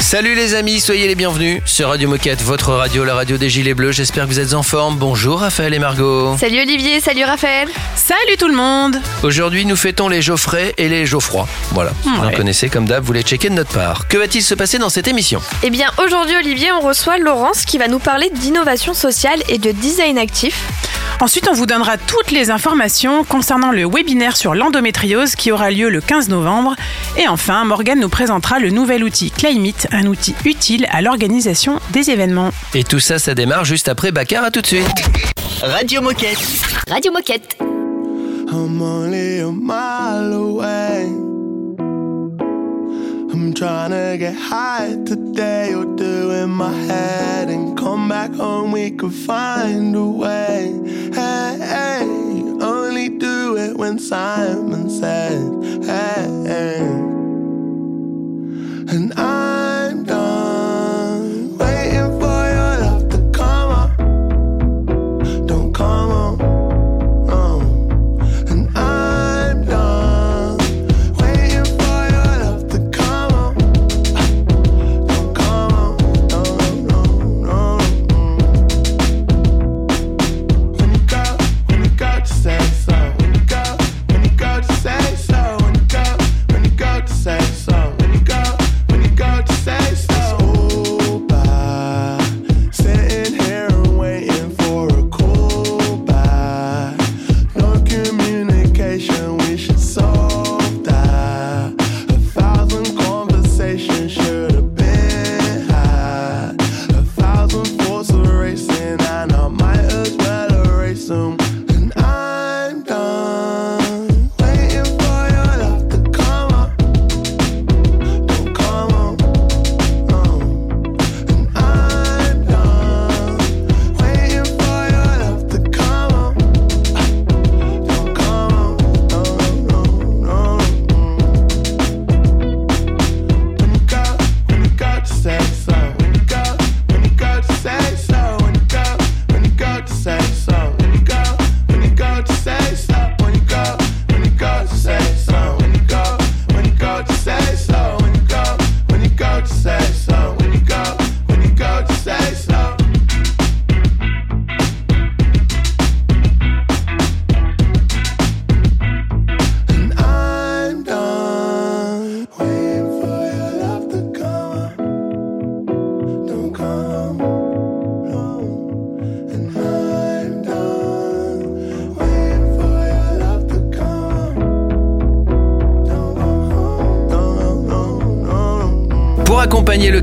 Salut les amis, soyez les bienvenus sur Radio Moquette, votre radio, la radio des Gilets Bleus. J'espère que vous êtes en forme. Bonjour Raphaël et Margot. Salut Olivier, salut Raphaël. Salut tout le monde Aujourd'hui, nous fêtons les Geoffrey et les Geoffroy. Voilà, vous en connaissez comme d'hab, vous les checkez de notre part. Que va-t-il se passer dans cette émission? Eh bien aujourd'hui Olivier, on reçoit Laurence qui va nous parler d'innovation sociale et de design actif. Ensuite, on vous donnera toutes les informations concernant le webinaire sur l'endométriose qui aura lieu le 15 novembre. Et enfin, Morgane nous présentera le nouvel outil Climate, un outil utile à l'organisation des événements. Et tout ça, ça démarre juste après Bakar. À tout de suite. Radio Moquette. Radio Moquette. I'm only a mile away. I'm trying to get high today or do in my head and come back home. We could find a way. Hey, hey, only do it when Simon said, hey, hey. And I'm done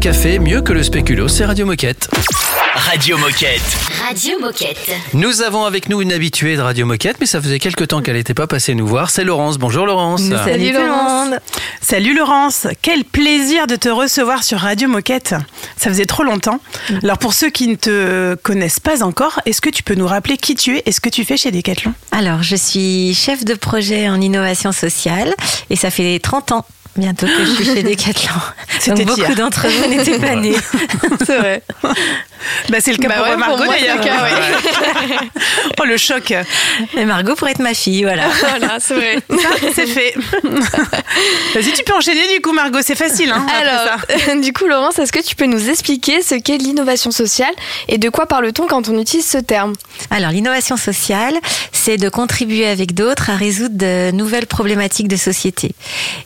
café, mieux que le spéculo, c'est Radio Moquette. Radio Moquette. Radio Moquette. Nous avons avec nous une habituée de Radio Moquette, mais ça faisait quelque temps qu'elle n'était pas passée nous voir. C'est Laurence. Bonjour Laurence. Salut Laurence. Salut Laurence, quel plaisir de te recevoir sur Radio Moquette. Ça faisait trop longtemps. Alors pour ceux qui ne te connaissent pas encore, est-ce que tu peux nous rappeler qui tu es et ce que tu fais chez Decathlon? Alors, je suis chef de projet en innovation sociale et ça fait 30 ans bientôt que je suis chez Decathlon. C'était Donc beaucoup hier. d'entre vous n'étaient pas nés. C'est vrai. bah, C'est le cas Bah pour ouais, Margot pour moi, c'est d'ailleurs. ouais. oh le choc. Et Margot pourrait être ma fille, voilà. Voilà, c'est vrai. Ça, c'est fait. Vas-y, tu peux enchaîner du coup, Margot, c'est facile. Hein, ça. Alors, du coup Laurence, est-ce que tu peux nous expliquer ce qu'est l'innovation sociale et de quoi parle-t-on quand on utilise ce terme? Alors, l'innovation sociale, c'est de contribuer avec d'autres à résoudre de nouvelles problématiques de société.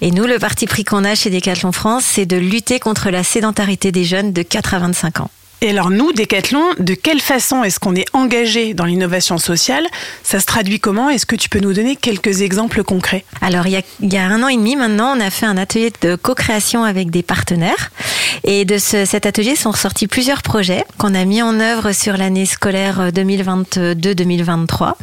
Et nous, le parti pris qu'on a chez Decathlon France, c'est de lutter contre la sédentarité des jeunes de 4 à 25 ans. Et alors nous, Decathlon, de quelle façon est-ce qu'on est engagé dans l'innovation sociale? Ça se traduit comment? Est-ce que tu peux nous donner quelques exemples concrets? Alors, il y, a, il y a un an et demi maintenant, on a fait un atelier de co-création avec des partenaires. Et de ce- cet atelier sont ressortis plusieurs projets qu'on a mis en œuvre sur l'année scolaire 2022-2023.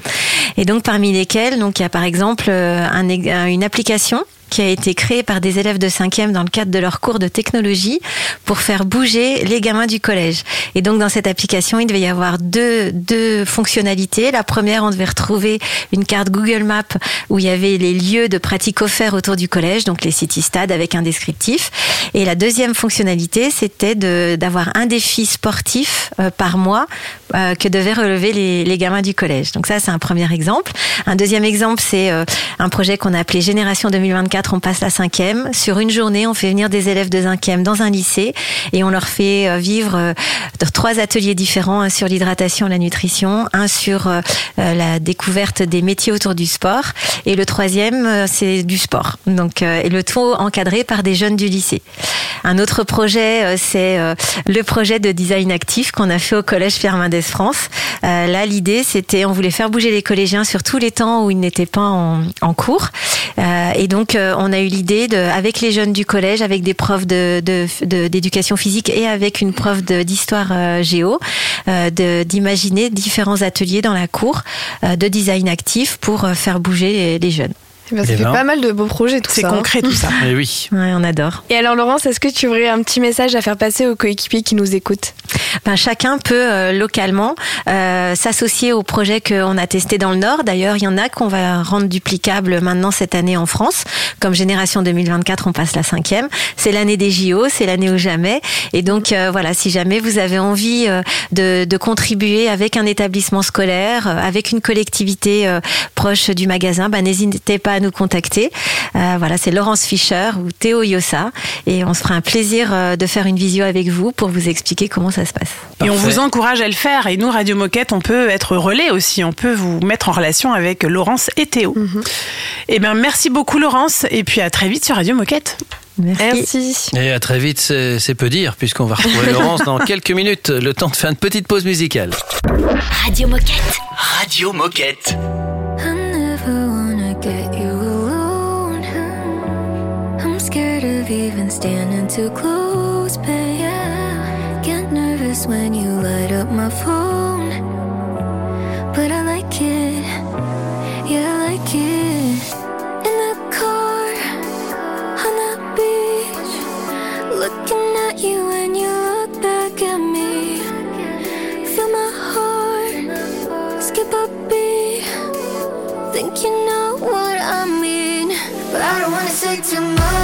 Et donc, parmi lesquels, donc, il y a par exemple euh, un une application qui a été créée par des élèves de 5e dans le cadre de leur cours de technologie pour faire bouger les gamins du collège. Et donc dans cette application, il devait y avoir deux, deux fonctionnalités. La première, on devait retrouver une carte Google Maps où il y avait les lieux de pratique offerts autour du collège, donc les city-stades avec un descriptif. Et la deuxième fonctionnalité, c'était d'avoir un défi sportif euh, par mois euh, que devaient relever les, les gamins du collège. Donc ça, c'est un premier exemple. Un deuxième exemple, c'est euh, un projet qu'on a appelé Génération 2024, on passe la cinquième. Sur une journée, on fait venir des élèves de cinquième dans un lycée et on leur fait euh, vivre euh, trois ateliers différents, un sur l'hydratation la nutrition, un sur euh, la découverte des métiers autour du sport et le troisième, c'est du sport. Donc, et le tout encadré par des jeunes du lycée. Un autre projet, c'est le projet de design actif qu'on a fait au collège Pierre Mendès France. Là, l'idée, c'était, on voulait faire bouger les collégiens sur tous les temps où ils n'étaient pas en cours. Euh, et donc, euh, on a eu l'idée, avec les jeunes du collège, avec des profs de, de- d'éducation physique et avec une prof de- d'histoire euh, d'imaginer différents ateliers dans la cour de design actif pour faire bouger les jeunes. Ça Eh fait ben. pas mal de beaux projets tout C'est ça. hein. concret tout ça. Eh oui. Ouais, on adore. Et alors Laurence, est-ce que tu aurais un petit message à faire passer aux coéquipiers qui nous écoutent? Ben, chacun peut euh, localement euh, s'associer au projet qu'on a testé dans le Nord. D'ailleurs, il y en a qu'on va rendre duplicable maintenant cette année en France. Comme Génération 2024, on passe la cinquième. C'est l'année des JO, c'est l'année ou jamais. Et donc euh, voilà, si jamais vous avez envie euh, de, de contribuer avec un établissement scolaire, euh, avec une collectivité euh, proche du magasin, ben, n'hésitez pas à nous contacter. Euh, voilà, c'est Laurence Fischer ou Théo Yossa. Et on se fera un plaisir euh, de faire une visio avec vous pour vous expliquer comment ça se passe. Et on vous encourage à le faire. Et nous, Radio Moquette, on peut être relais aussi. On peut vous mettre en relation avec Laurence et Théo. Eh bien, merci beaucoup, Laurence. Et puis à très vite sur Radio Moquette. Merci. Merci. Et à très vite, c'est c'est peu dire, puisqu'on va retrouver Laurence dans quelques minutes. Le temps de faire une petite pause musicale. Radio Moquette. Radio Moquette. Even standing too close, but yeah. Get nervous when you light up my phone. But I like it, yeah, I like it. In the car, on the beach, looking at you and you look back at me. Feel my heart skip a beat. Think you know what I mean, but I don't wanna say too much.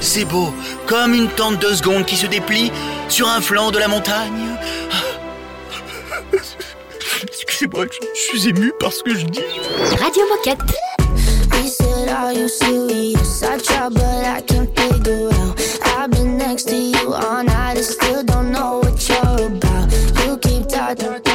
C'est beau, comme une tente de seconde qui se déplie sur un flanc de la montagne. Excusez-moi, je, je suis ému par ce que je dis. Radio Moquette. He said, Are you serious? I try, but I can't figure out. I've been next to you all night and still don't know what you're about. You keep talking, talking,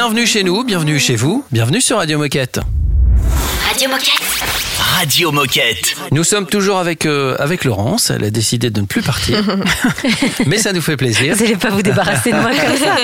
Bienvenue chez nous, bienvenue chez vous, bienvenue sur Radio Moquette. Radio Moquette. Radio Moquette. Nous sommes toujours avec, euh, avec Laurence, elle a décidé de ne plus partir, mais ça nous fait plaisir. Vous n'allez pas vous débarrasser de moi comme ça.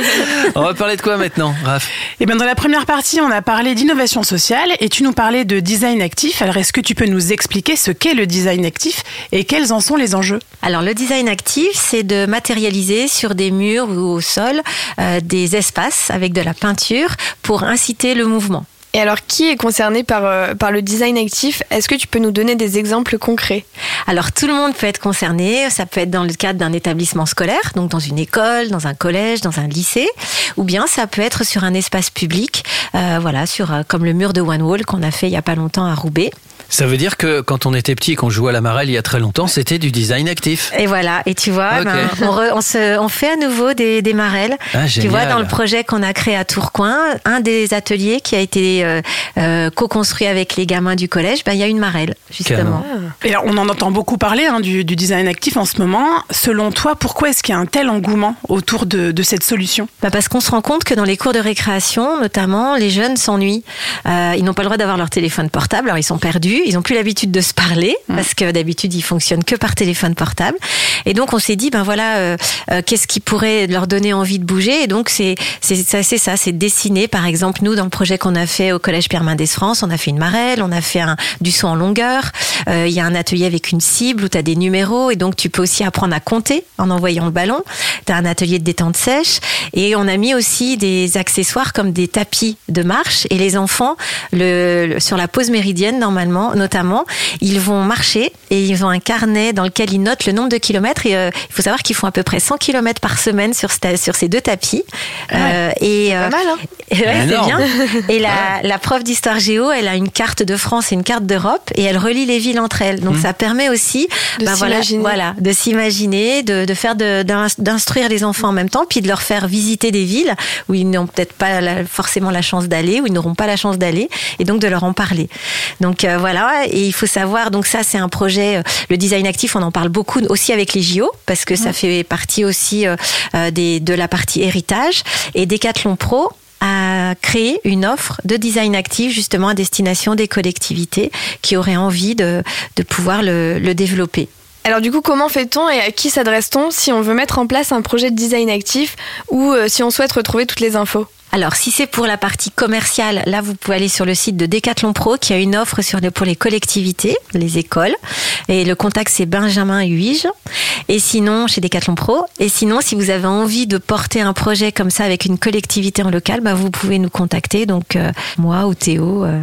On va parler de quoi maintenant, Raph? Et bien dans la première partie, on a parlé d'innovation sociale et tu nous parlais de design actif. Alors est-ce que tu peux nous expliquer ce qu'est le design actif et quels en sont les enjeux? Alors le design actif, c'est de matérialiser sur des murs ou au sol euh, des espaces avec de la peinture pour inciter le mouvement. Et alors, qui est concerné par, euh, par le design actif? Est-ce que tu peux nous donner des exemples concrets? Alors tout le monde peut être concerné, ça peut être dans le cadre d'un établissement scolaire, donc dans une école, dans un collège, dans un lycée, ou bien ça peut être sur un espace public, euh, voilà, sur euh, comme le mur de One Wall qu'on a fait il y a pas longtemps à Roubaix. Ça veut dire que quand on était petit et qu'on jouait à la marelle il y a très longtemps, c'était du design actif. Et voilà, et tu vois, ben, on, re- on se, on fait à nouveau des, des marelles. Ah, tu vois, dans le projet qu'on a créé à Tourcoing, un des ateliers qui a été euh, euh, co-construit avec les gamins du collège, ben, il y a une marelle, justement. Et alors, on en entend beaucoup parler hein, du, du design actif en ce moment. Selon toi, pourquoi est-ce qu'il y a un tel engouement autour de, de cette solution? Bah parce qu'on se rend compte que dans les cours de récréation, notamment, les jeunes s'ennuient. Euh, ils n'ont pas le droit d'avoir leur téléphone portable, alors ils sont perdus. Ils n'ont plus l'habitude de se parler parce que d'habitude ils fonctionnent que par téléphone portable. Et donc on s'est dit ben voilà, euh, euh, qu'est-ce qui pourrait leur donner envie de bouger? Et donc c'est c'est ça, c'est ça, c'est dessiner. Par exemple, nous dans le projet qu'on a fait au collège Pierre Mendès France, on a fait une marelle, on a fait un, du saut en longueur. Euh, Il y a un atelier avec une cible où tu as des numéros et donc tu peux aussi apprendre à compter en envoyant le ballon. Tu as un atelier de détente sèche et on a mis aussi des accessoires comme des tapis de marche et les enfants le, le- sur la pause méridienne normalement notamment ils vont marcher et ils ont un carnet dans lequel ils notent le nombre de kilomètres et euh, il faut savoir qu'ils font à peu près 100 kilomètres par semaine sur, ces deux tapis Euh, et Pas euh, mal, hein Ouais, c'est bien. Et la, la prof d'histoire géo, elle a une carte de France et une carte d'Europe et elle relie les villes entre elles. Donc ça permet aussi De bah, s'imaginer. voilà, de s'imaginer, de, de faire de- d'instruire les enfants en même temps, puis de leur faire visiter des villes où ils n'ont peut-être pas la- forcément la chance d'aller, où ils n'auront pas la chance d'aller, et donc de leur en parler. Donc euh, voilà, et il faut savoir, donc ça c'est un projet, euh, le design actif, on en parle beaucoup aussi avec les JO, parce que ça fait partie aussi euh, euh, des, de la partie héritage. Et Decathlon Pro, a créé une offre de design actif justement à destination des collectivités qui auraient envie de, de pouvoir le, le développer. Alors du coup, comment fait-on et à qui s'adresse-t-on si on veut mettre en place un projet de design actif ou euh, si on souhaite retrouver toutes les infos? Alors, si c'est pour la partie commerciale, là, vous pouvez aller sur le site de Decathlon Pro qui a une offre sur les, pour les collectivités, les écoles. Et le contact, c'est Benjamin Huige. Et sinon, chez Decathlon Pro. Et sinon, si vous avez envie de porter un projet comme ça avec une collectivité en local, bah, vous pouvez nous contacter. Donc, euh, moi ou Théo, euh,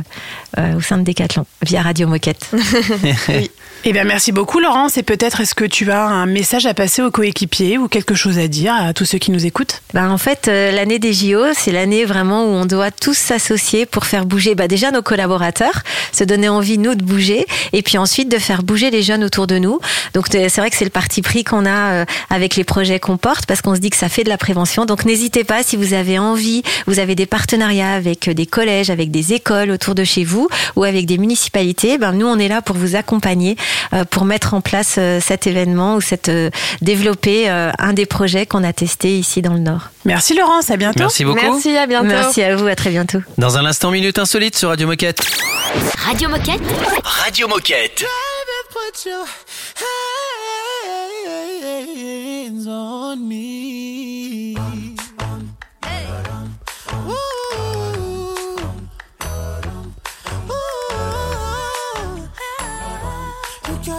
euh, au sein de Decathlon, via Radio Moquette. Eh bien, merci beaucoup, Laurence. Et peut-être est-ce que tu as un message à passer aux coéquipiers ou quelque chose à dire à tous ceux qui nous écoutent? Bah, en fait, euh, l'année des JO, c'est l'année vraiment où on doit tous s'associer pour faire bouger bah, déjà nos collaborateurs, se donner envie, nous, de bouger, et puis ensuite de faire bouger les jeunes autour de nous. Donc, c'est vrai que c'est le parti pris qu'on a euh, avec les projets qu'on porte, parce qu'on se dit que ça fait de la prévention. Donc, n'hésitez pas, si vous avez envie, vous avez des partenariats avec euh, des collèges, avec des écoles autour de chez vous, ou avec des municipalités, ben, nous, on est là pour vous accompagner, pour mettre en place euh, cet événement ou cette, euh, développer euh, un des projets qu'on a testé ici dans le Nord. Merci, Laurence. À bientôt. Merci beaucoup. Merci, à bientôt. Merci à vous, à très bientôt. Dans un instant, minute insolite sur Radio Moquette. Radio Moquette. Radio Moquette. Put your hands on me.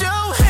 show.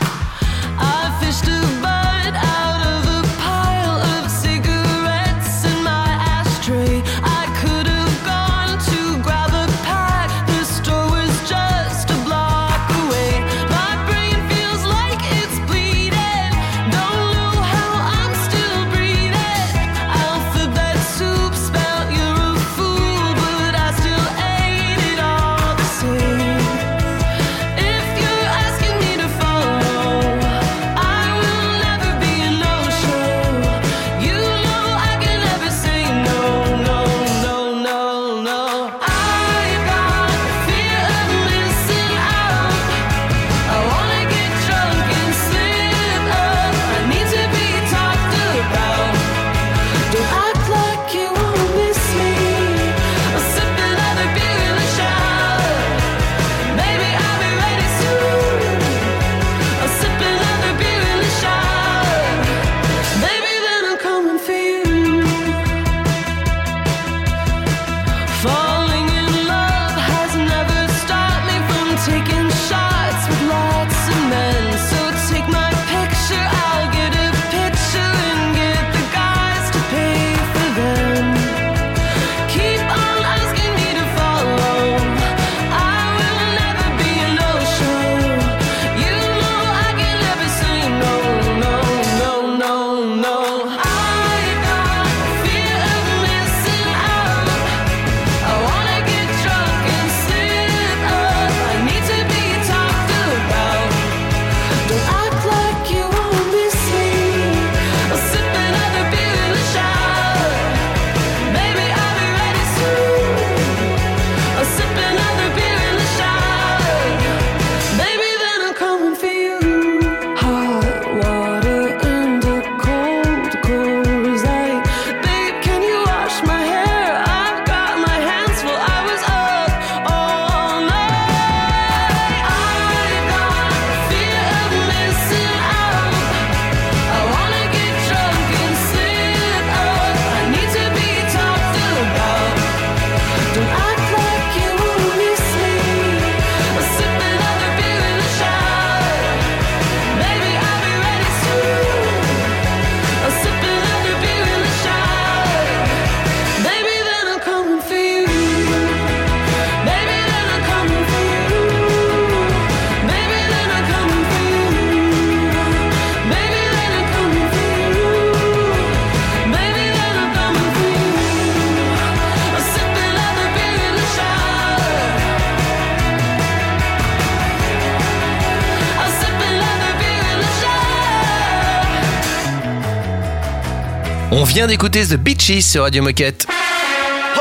Vient d'écouter The Beaches sur Radio Moquette.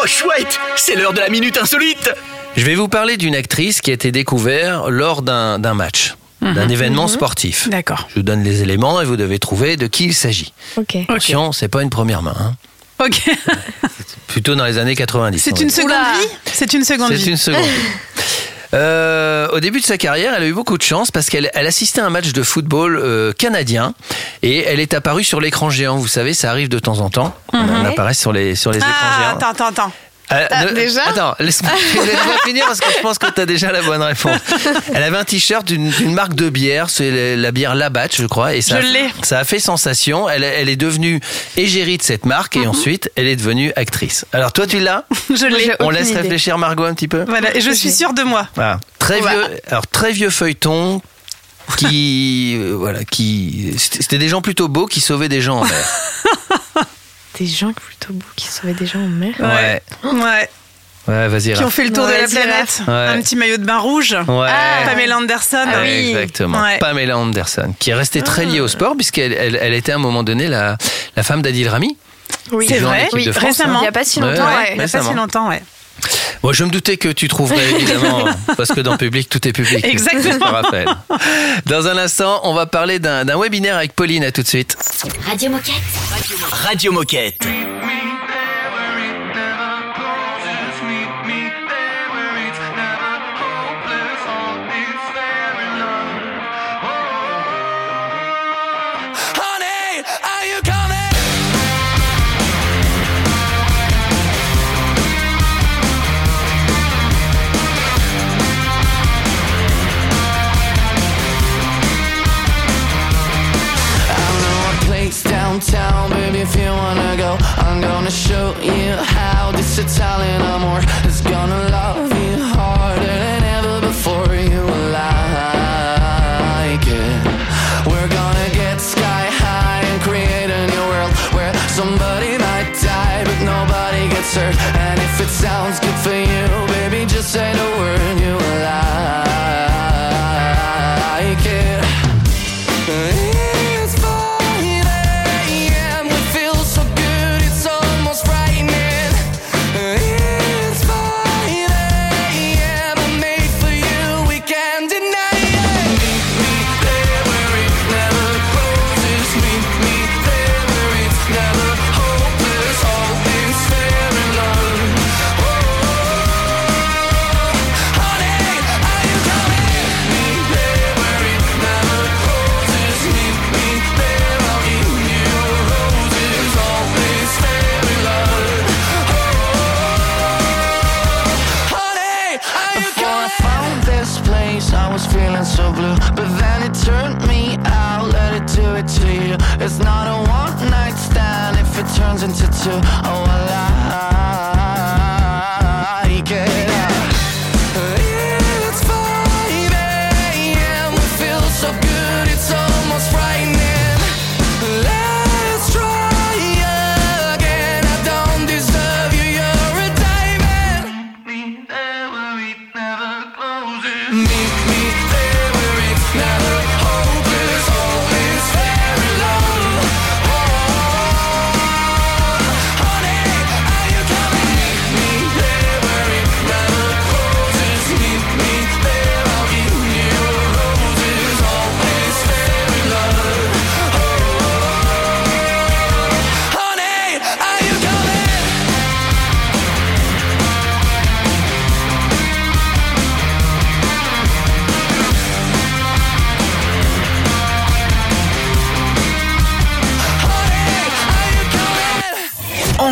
Oh chouette, c'est l'heure de la minute insolite. Je vais vous parler d'une actrice qui a été découverte lors d'un d'un match, d'un événement sportif. D'accord. Je vous donne les éléments et vous devez trouver de qui il s'agit. Ok. Attention, c'est pas une première main. hein. Ok. Plutôt dans les années 90. on C'est une dire. seconde vie? C'est une seconde C'est vie. une seconde. Euh, au début de sa carrière, elle a eu beaucoup de chance parce qu'elle elle assistait à un match de football euh, canadien et elle est apparue sur l'écran géant. Vous savez, ça arrive de temps en temps. On apparaît sur les, sur les écrans Ah, géants. attends, attends, attends. Euh, Ah, ne- déjà Attends, laisse-moi laisse-moi finir parce que je pense que tu as déjà la bonne réponse. Elle avait un t-shirt d'une d'une marque de bière, c'est la- la bière Labatt, je crois. Et ça, Je a- l'ai. ça a fait sensation. Elle, elle est devenue égérie de cette marque Mhm. et ensuite, elle est devenue actrice. Alors, toi, tu l'as Je l'ai. J'ai On laisse idée. réfléchir Margot un petit peu Voilà, et je suis sûre de moi. voilà. Très Voilà. vieux, alors très vieux feuilleton qui, euh, voilà, qui, c'était c'était des gens plutôt beaux qui sauvaient des gens en mer. Des gens plutôt beaux qui sauvaient des gens en mer. Ouais, Ouais. ouais, vas-y. Qui ont fait le tour Ouais, de la planète. Ouais. Un petit maillot de bain rouge. Ouais. Pamela Anderson. Ah oui. Exactement. Ouais. Pamela Anderson, qui est restée très liée au sport puisqu'elle elle, elle était à un moment donné la, la femme d'Adil Rami. Oui. C'est vrai. de France, récemment. Il n'y a pas si longtemps, ouais. ouais. Il n'y a pas si longtemps, ouais. Bon, je me doutais que tu trouverais évidemment, parce que dans public, tout est public. Exactement. Je rappelle. Dans un instant, on va parler d'un webinaire avec Pauline. À tout de suite. Radio Moquette. Radio Moquette. I'm gonna show you how this Italian amor is gonna love you harder than ever before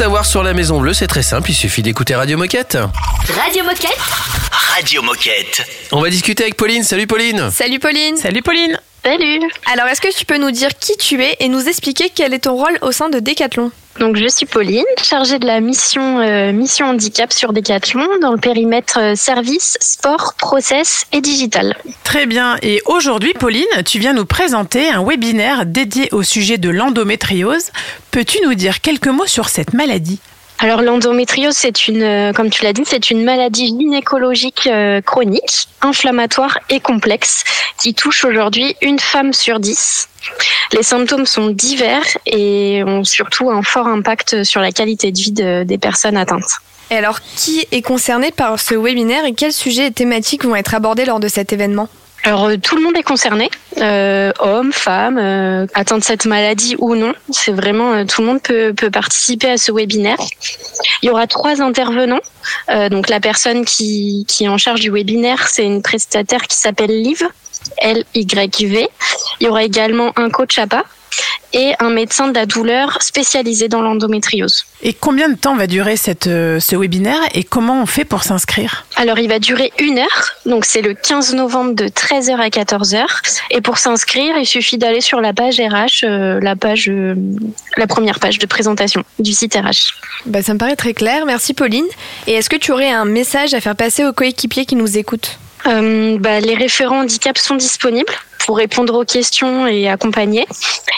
Savoir sur la Maison Bleue, c'est très simple, il suffit d'écouter Radio Moquette. Radio Moquette. Radio Moquette. On va discuter avec Pauline. Salut Pauline. Salut Pauline. Salut Pauline. Salut Alors, est-ce que tu peux nous dire qui tu es et nous expliquer quel est ton rôle au sein de Decathlon? Donc je suis Pauline, chargée de la mission euh, mission handicap sur Decathlon dans le périmètre euh, service, sport, process et digital. Très bien. Et aujourd'hui, Pauline, tu viens nous présenter un webinaire dédié au sujet de l'endométriose. Peux-tu nous dire quelques mots sur cette maladie? Alors l'endométriose, c'est une, euh, comme tu l'as dit, c'est une maladie gynécologique euh, chronique, inflammatoire et complexe qui touche aujourd'hui une femme sur dix. Les symptômes sont divers et ont surtout un fort impact sur la qualité de vie de- des personnes atteintes. Et alors, qui est concerné par ce webinaire et quels sujets et thématiques vont être abordés lors de cet événement? Alors euh, tout le monde est concerné, euh, hommes, femmes, euh, atteints de cette maladie ou non. C'est vraiment euh, tout le monde peut, peut participer à ce webinaire. Il y aura trois intervenants. Euh, donc la personne qui, qui est en charge du webinaire, c'est une prestataire qui s'appelle Liv, L-Y-V. Il y aura également un coach APA et un médecin de la douleur spécialisé dans l'endométriose. Et combien de temps va durer cette, euh, ce webinaire et comment on fait pour s'inscrire? Alors, il va durer une heure. Donc, c'est le 15 novembre de 13h à 14h. Et pour s'inscrire, il suffit d'aller sur la page RH, euh, la page, euh, la première page de présentation du site RH. bah, Ça me paraît très clair. Merci Pauline. Et est-ce que tu aurais un message à faire passer aux coéquipiers qui nous écoutent? Euh, bah, les référents handicap sont disponibles pour répondre aux questions et accompagner.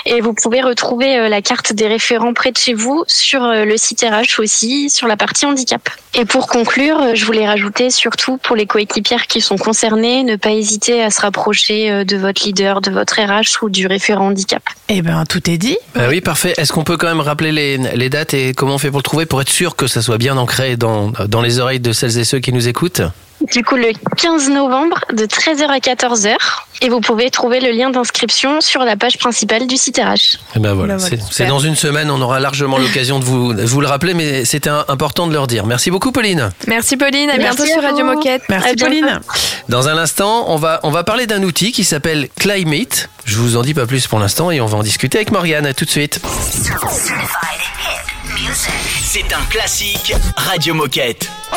Et vous pouvez retrouver euh, la carte des référents près de chez vous sur euh, le site RH aussi, sur la partie handicap. Et pour conclure, je voulais rajouter surtout pour les coéquipières qui sont concernées, ne pas hésiter à se rapprocher de votre leader, de votre RH ou du référent handicap. Eh ben, tout est dit. Ah oui, parfait. Est-ce qu'on peut quand même rappeler les, les dates et comment on fait pour le trouver pour être sûr que ça soit bien ancré dans, dans les oreilles de celles et ceux qui nous écoutent? Du coup, le 15 novembre de 13h à 14h. Et vous pouvez trouver le lien d'inscription sur la page principale du site RH. Eh ben voilà, Ben voilà, c'est- dans une semaine, on aura largement l'occasion de vous, de vous le rappeler, mais c'était important de leur dire. Merci beaucoup Pauline. Merci Pauline, à Merci bientôt à sur Radio. Moquette. Merci À bientôt. Pauline. Dans un instant, on va, on va parler d'un outil qui s'appelle Climate. Je vous en dis pas plus pour l'instant et on va en discuter avec Morgane. À tout de suite. C'est un classique Radio Moquette. Oh,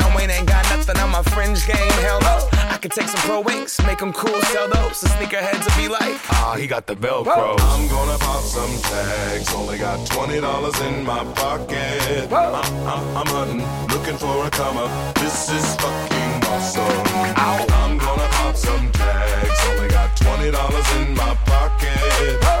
Wayne ain't got nothing on my fringe game. Hell no. I could take some pro wings, make them cool, sell those. The sneakerheads will be like, ah, he got the Velcro. I'm gonna pop some tags. Only got twenty dollars in my pocket. I'm, I'm, I'm hunting, looking for a come up. This is fucking awesome. I'm gonna pop some tags. Only got twenty dollars in my pocket. I'm,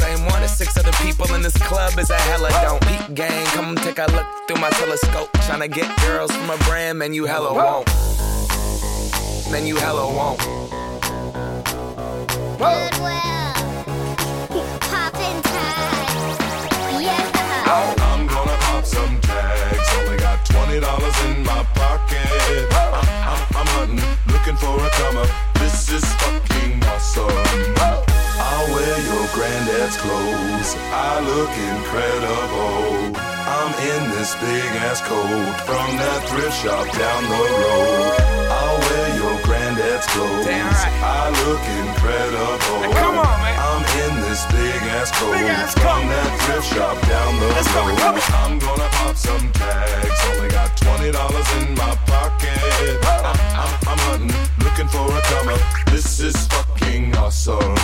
same one as six other people in this club is a hella don't. Peak gang, come take a look through my telescope. Tryna get girls from a brand, man, you hella won't. Man, you hella won't. I'm gonna pop some tags. Only got twenty dollars in my pocket. I'm, I'm, I'm hunting, looking for a come up. This is fucking awesome. I'll wear your granddad's clothes. I look incredible. I'm in this big ass coat from that thrift shop down the road. I'll wear your granddad's clothes. I look incredible. come on, man. I'm in this big ass coat ass from coat. that thrift shop down the Let's road. come on. I'm gonna pop some tags. Only got twenty dollars in my pocket. I'm, I'm, I'm hunting, looking for a come up. This is fucking awesome.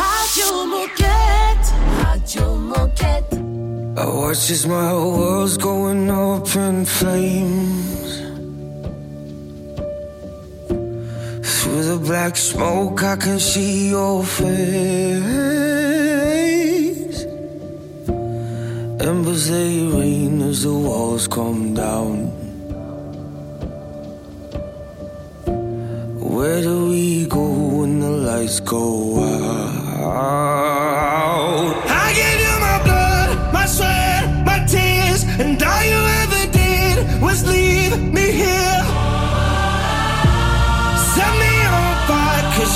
Radio Moquette. Radio Moquette. I watch as my world's going up in flames. Through the black smoke, I can see your face. Embers they rain as the walls come down. Where do we go when the lights go out?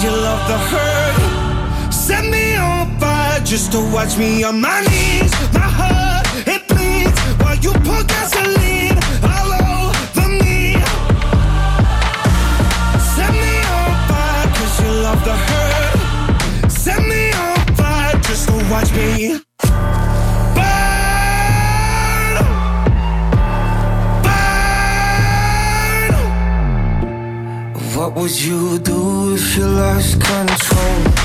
You love the hurt. Set me on fire just to watch me on my knees. My heart, What would you do if you lost control?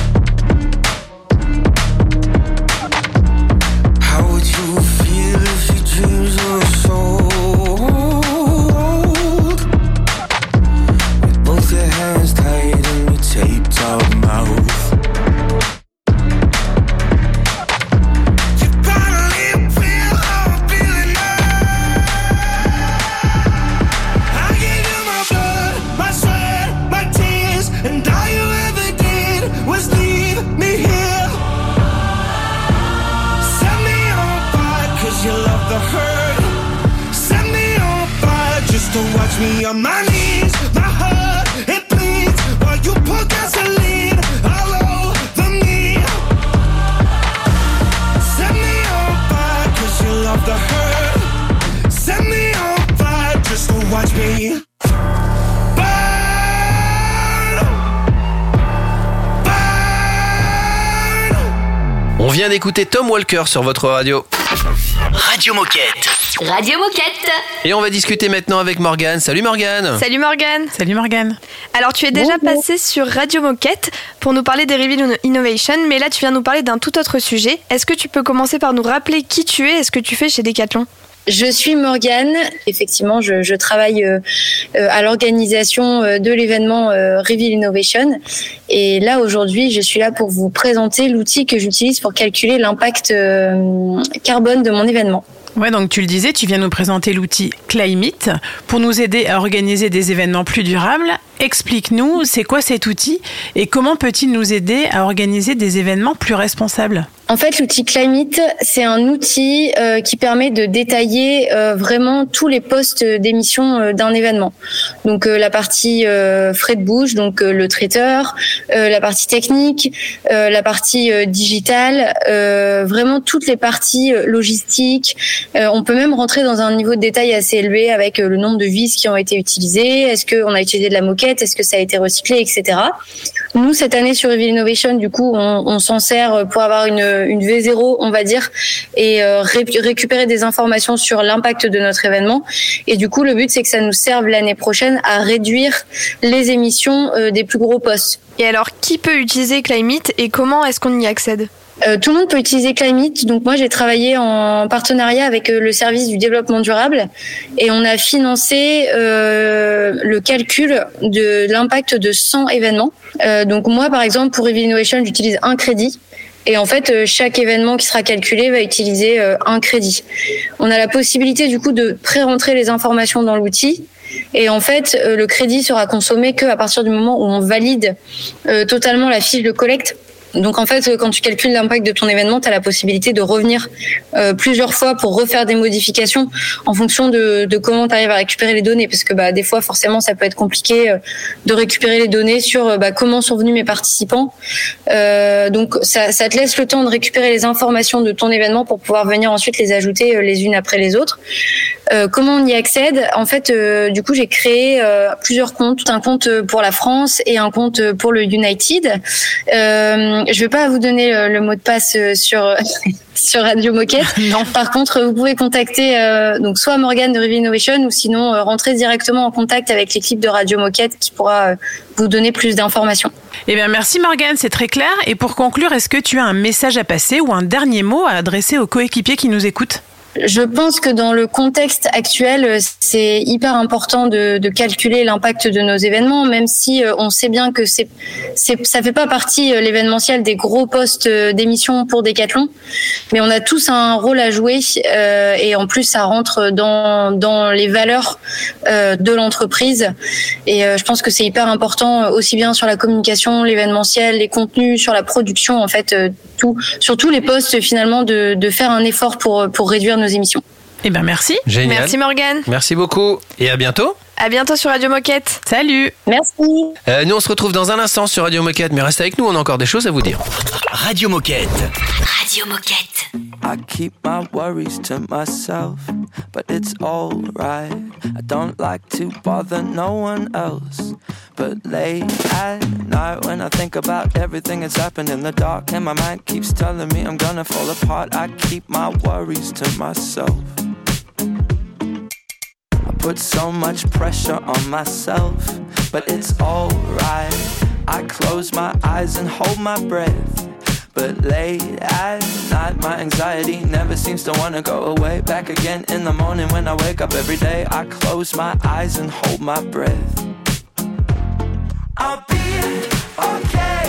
On vient d'écouter Tom Walker sur votre radio. Radio Moquette. Radio Moquette. Et on va discuter maintenant avec Morgane. Salut Morgane. Salut Morgane. Salut Morgane. Alors tu es déjà passé sur Radio Moquette pour nous parler des Reveal Innovation, mais là tu viens nous parler d'un tout autre sujet. Est-ce que tu peux commencer par nous rappeler qui tu es et ce que tu fais chez Decathlon? Je suis Morgane. Effectivement, je, travaille euh, euh, à l'organisation euh, de l'événement Reveal Innovation. Et là, aujourd'hui, je suis là pour vous présenter l'outil que j'utilise pour calculer l'impact carbone de mon événement. Ouais, donc tu le disais, tu viens nous présenter l'outil Climate pour nous aider à organiser des événements plus durables. Explique-nous, c'est quoi cet outil et comment peut-il nous aider à organiser des événements plus responsables? En fait, l'outil Climate, c'est un outil euh, qui permet de détailler euh, vraiment tous les postes d'émission euh, d'un événement. Donc la partie frais de bouche, donc le traiteur, la partie technique, la partie digitale, vraiment toutes les parties logistiques. On peut même rentrer dans un niveau de détail assez élevé avec le nombre de vis qui ont été utilisées, est-ce qu'on a utilisé de la moquette, est-ce que ça a été recyclé, etc. Nous, cette année sur Reveal Innovation, du coup, on, s'en sert pour avoir une, une V0, on va dire, et euh, ré- récupérer des informations sur l'impact de notre événement. Et du coup, le but, c'est que ça nous serve l'année prochaine à réduire les émissions euh, des plus gros postes. Et alors, qui peut utiliser Climate et comment est-ce qu'on y accède? Euh, tout le monde peut utiliser Climate. Donc moi, j'ai travaillé en partenariat avec euh, le service du développement durable et on a financé euh, le calcul de l'impact de 100 événements. Euh, donc moi, par exemple, pour Reveal Innovation, j'utilise un crédit. Et en fait, euh, chaque événement qui sera calculé va utiliser euh, un crédit. On a la possibilité du coup de pré-rentrer les informations dans l'outil. Et en fait, le crédit sera consommé que à partir du moment où on valide totalement la fiche de collecte donc en fait, quand tu calcules l'impact de ton événement, tu as la possibilité de revenir euh, plusieurs fois pour refaire des modifications en fonction de, de comment tu arrives à récupérer les données. Parce que bah, des fois, forcément, ça peut être compliqué euh, de récupérer les données sur euh, bah, comment sont venus mes participants. Donc ça, te laisse le temps de récupérer les informations de ton événement pour pouvoir venir ensuite les ajouter les unes après les autres. Comment on y accède? En fait, du coup, j'ai créé plusieurs comptes. Un compte pour la France et un compte pour le United. Je vais pas vous donner le, le mot de passe euh, sur sur Radio Moquette. non. Par contre, vous pouvez contacter euh, donc soit Morgane de Innovation ou sinon euh, rentrer directement en contact avec l'équipe de Radio Moquette qui pourra euh, vous donner plus d'informations. Eh bien, merci Morgane, c'est très clair. Et pour conclure, est-ce que tu as un message à passer ou un dernier mot à adresser aux coéquipiers qui nous écoutent? Je pense que dans le contexte actuel, c'est hyper important de, de calculer l'impact de nos événements, même si euh, on sait bien que c'est, c'est, ça fait pas partie euh, l'événementiel des gros postes euh, d'émission pour Decathlon, mais on a tous un rôle à jouer euh, et en plus ça rentre dans dans les valeurs euh, de l'entreprise. Et euh, je pense que c'est hyper important aussi bien sur la communication, l'événementiel, les contenus, sur la production en fait tout, sur tous les postes finalement de, de faire un effort pour pour réduire nos émissions. Eh bien, merci. Génial. Merci Morgane. Merci beaucoup et à bientôt. À bientôt sur Radio Moquette. Salut. Merci. Euh, nous, on se retrouve dans un instant sur Radio Moquette, mais restez avec nous, on a encore des choses à vous dire. Radio Moquette. Radio Moquette. I keep my worries to myself, but it's alright. I don't like to bother no one else. But late at night, when I think about everything that's happened in the dark, and my mind keeps telling me I'm gonna fall apart, I keep my worries to myself. Put so much pressure on myself, but it's alright. I close my eyes and hold my breath. But late at night, my anxiety never seems to wanna go away. Back again in the morning when I wake up every day, I close my eyes and hold my breath. I'll be okay,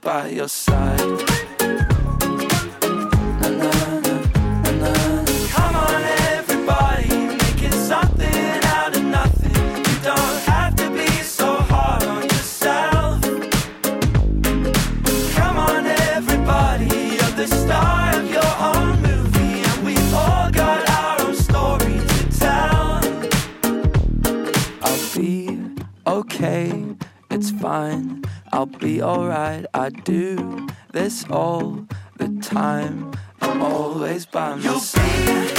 By your side. I do this all the time. I'm always by myself.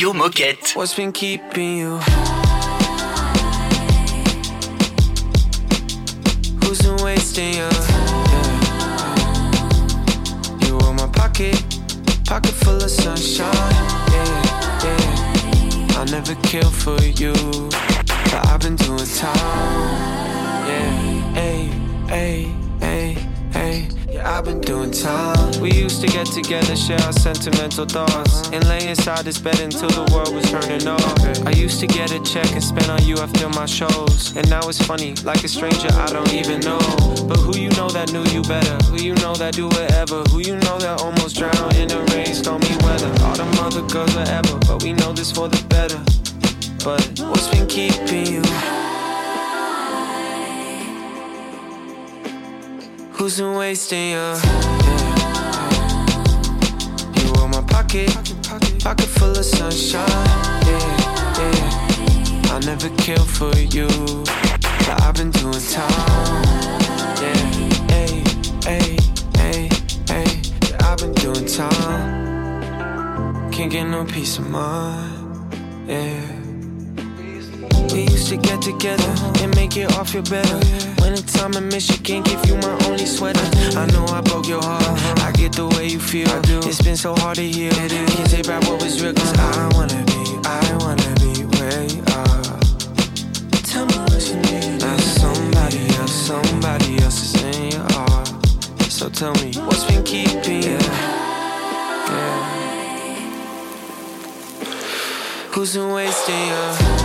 Radio Moquette. What's been keeping you? Together, share our sentimental thoughts, and lay inside this bed until the world was turning off. I used to get a check and spend on you after my shows, and now it's funny, like a stranger I don't even know. But who you know that knew you better? Who you know that do whatever? Who you know that almost drowned in the rain, stormy weather? All them other girls forever, but we know this for the better. But what's been keeping you? Who's been wasting your Yeah. Pocket, pocket full of sunshine. Yeah, yeah. I'll never kill for you, but I've been doing time. Yeah, hey, hey, hey, hey. I've been doing time. Can't get no peace of mind. Yeah. We used to get together and make it all feel better. Winter time in Michigan, give you my only sweater. I know I broke your heart. I get the way you feel. It's been so hard to heal. Can't take back what was real, cause I wanna be, I wanna be where you are. Tell me what you need. Now somebody else, somebody else is in your heart. So tell me, what's been keeping you? Yeah. Who's been wasting you?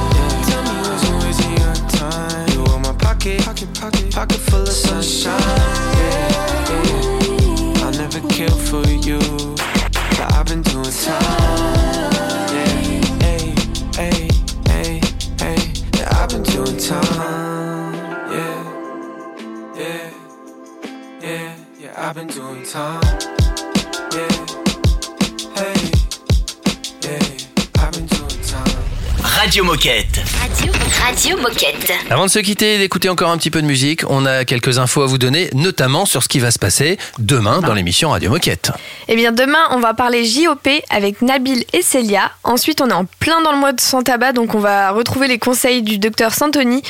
Pocket, pocket, pocket, pocket full of sunshine. Yeah, yeah. I'll never kill for you, but I've been doing time. Yeah, hey, hey, hey, hey. Yeah, I've been doing time. Yeah, yeah, yeah, yeah. I've been doing time. Yeah. I've been doing time. Radio Moquette. Radio, Moquette. Avant de se quitter et d'écouter encore un petit peu de musique, on a quelques infos à vous donner, notamment sur ce qui va se passer demain dans l'émission Radio Moquette. Eh bien, demain, on va parler JOP avec Nabil et Célia. Ensuite, on est en plein dans le mois de sans tabac, donc on va retrouver les conseils du docteur Santoni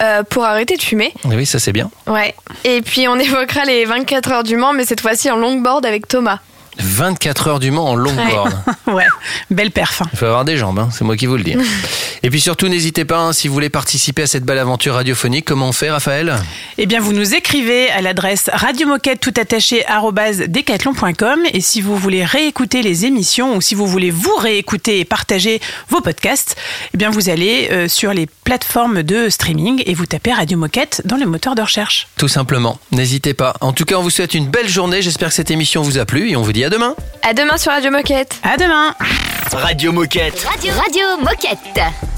euh, pour arrêter de fumer. Oui, ça c'est bien. Ouais. Et puis, on évoquera les 24 heures du Mans, mais cette fois-ci en longboard avec Thomas. 24 heures du Mans en longboard. ouais, belle perf. hein. Il faut avoir des jambes, hein, c'est moi qui vous le dis. Et puis surtout, n'hésitez pas, hein, si vous voulez participer à cette belle aventure radiophonique, comment on fait, Raphaël? Eh bien, vous nous écrivez à l'adresse radiomoquette tout attaché et si vous voulez réécouter les émissions ou si vous voulez vous réécouter et partager vos podcasts, eh bien, vous allez euh, sur les plateformes de streaming et vous tapez Radio Moquette dans le moteur de recherche. Tout simplement, n'hésitez pas. En tout cas, on vous souhaite une belle journée, j'espère que cette émission vous a plu et on vous dit à demain. À demain sur Radio Moquette. À demain. Radio Moquette. Radio, Radio Moquette.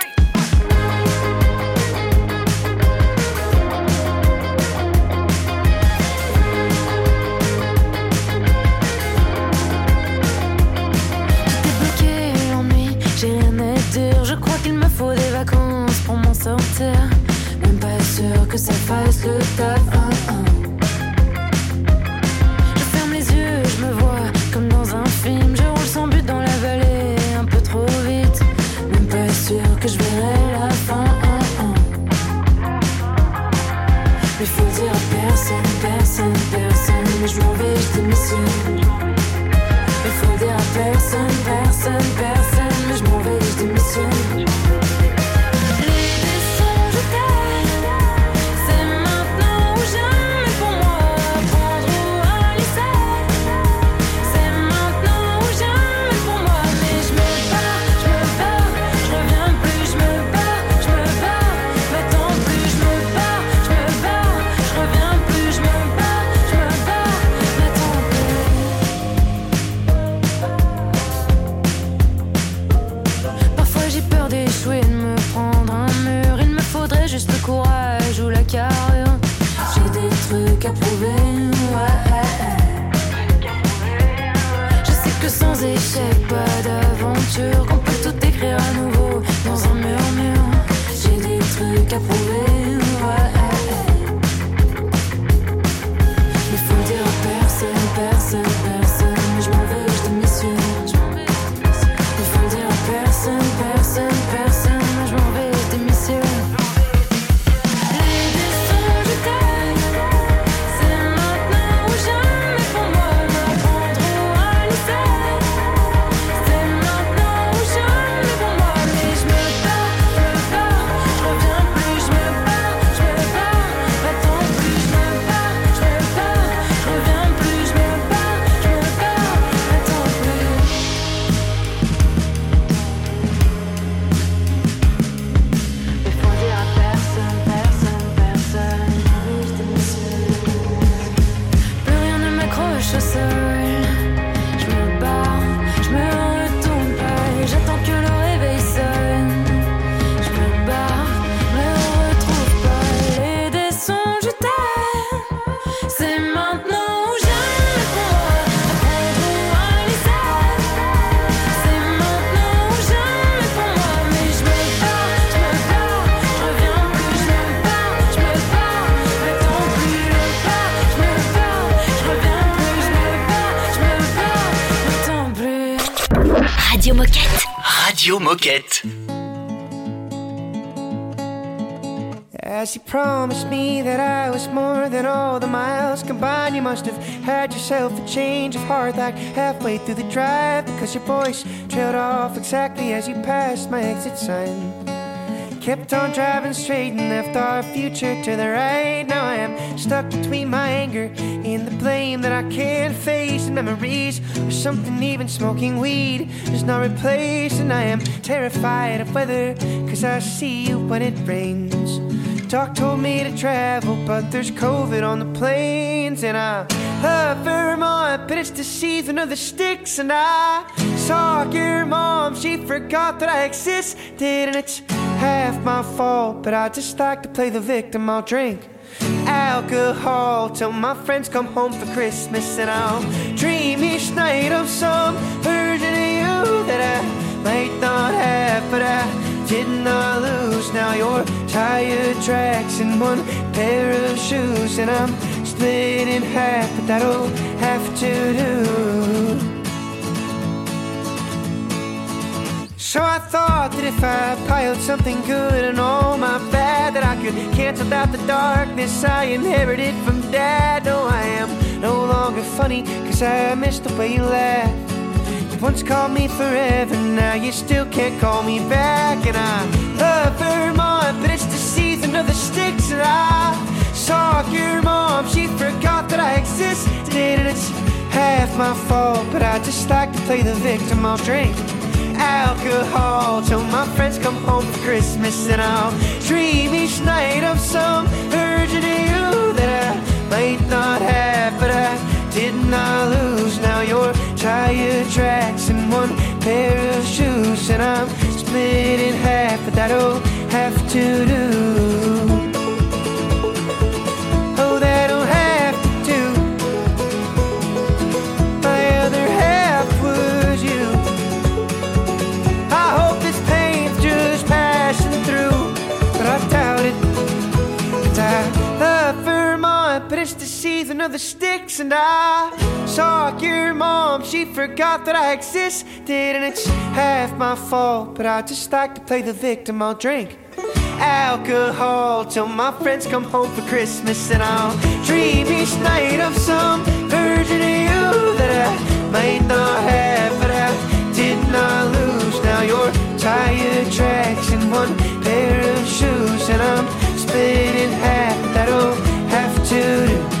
Moquette. As you promised me that I was more than all the miles combined, you must have had yourself a change of heart like halfway through the drive because your voice trailed off exactly as you passed my exit sign. Kept on driving straight and left our future to the right. Now I am stuck between my anger and the blame that I can't face. And memories or something, even smoking weed does not replace. And I am terrified of weather because I see you when it rains. Doc told me to travel, but there's COVID on the planes. And I love Vermont, but it's the season of the sticks. And I saw your mom, she forgot that I existed. And it's half my fault, but I just like to play the victim. I'll drink alcohol till my friends come home for Christmas. And I'll dream each night of some version of you that I might not have, but I did not lose. Now your tire tracks in one pair of shoes, and I'm split in half, but that'll have to do. So I thought that if I piled something good and all my bad, that I could cancel out the darkness I inherited from dad. No, I am no longer funny, cause I miss the way you laugh. You once called me forever, now you still can't call me back. And I love Vermont, but it's the season of the sticks. And I saw your mom, she forgot that I existed. And it's half my fault, but I just like to play the victim. I'll drink alcohol till my friends come home for Christmas. And I'll dream each night of some of you that I might not have, but I did not lose. Now your tire tracks in one pair of shoes, and I'm split in half, but that'll have to do. Of the sticks, and I saw your mom. She forgot that I existed, and it's half my fault. But I just like to play the victim. I'll drink alcohol till my friends come home for Christmas, and I'll dream each night of some version of you that I might not have, but I did not lose. Now your tire tracks in one pair of shoes, and I'm split in half. That'll have to do.